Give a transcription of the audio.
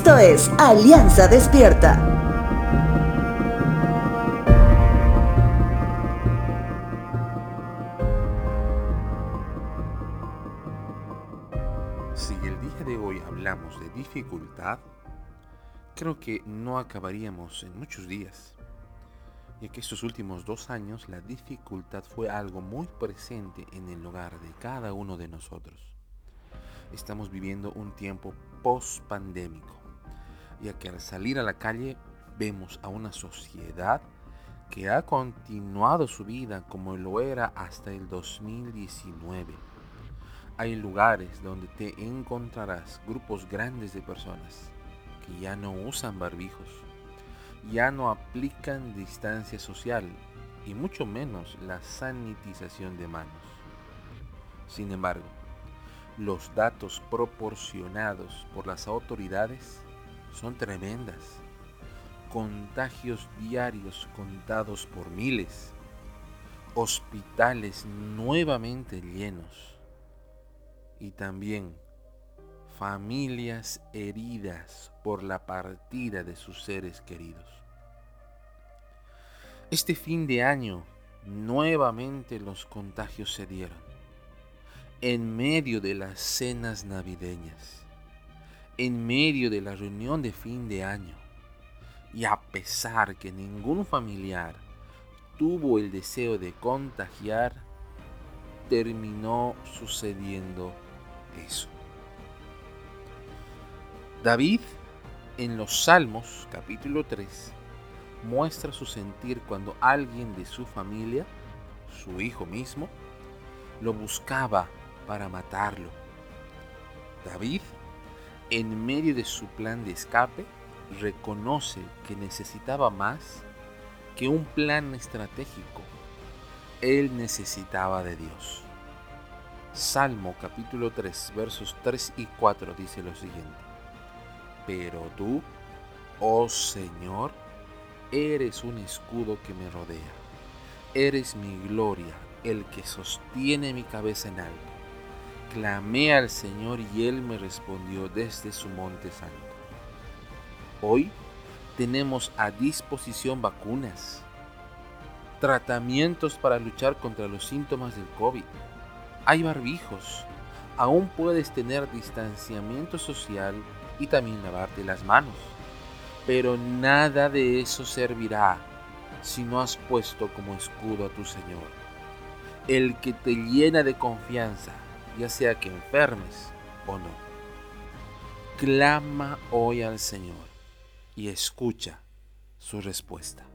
Esto es Alianza Despierta. Si el día de hoy hablamos de dificultad, creo que no acabaríamos en muchos días, ya que estos últimos dos años la dificultad fue algo muy presente en el hogar de cada uno de nosotros. Estamos viviendo un tiempo post-pandémico, ya que al salir a la calle vemos a una sociedad que ha continuado su vida como lo era hasta el 2019. Hay lugares donde te encontrarás grupos grandes de personas que ya no usan barbijos, ya no aplican distancia social y mucho menos la sanitización de manos. Sin embargo, los datos proporcionados por las autoridades son tremendas. Contagios diarios contados por miles. Hospitales nuevamente llenos. Y también familias heridas por la partida de sus seres queridos. Este fin de año nuevamente los contagios se dieron en medio de las cenas navideñas, en medio de la reunión de fin de año, y a pesar que ningún familiar tuvo el deseo de contagiar, terminó sucediendo eso. David en los Salmos capítulo 3 muestra su sentir cuando alguien de su familia, su hijo mismo, lo buscaba para matarlo. David, en medio de su plan de escape, reconoce que necesitaba más que un plan estratégico. Él necesitaba de Dios. Salmo capítulo 3 versos 3 y 4 dice lo siguiente. Pero tú, oh Señor, eres un escudo que me rodea. Eres mi gloria, el que sostiene mi cabeza en alto. Clamé al Señor y Él me respondió desde su monte santo. Hoy tenemos a disposición vacunas, tratamientos para luchar contra los síntomas del COVID. Hay barbijos, aún puedes tener distanciamiento social y también lavarte las manos. Pero nada de eso servirá si no has puesto como escudo a tu Señor, el que te llena de confianza ya sea que enfermes o no. Clama hoy al Señor y escucha su respuesta.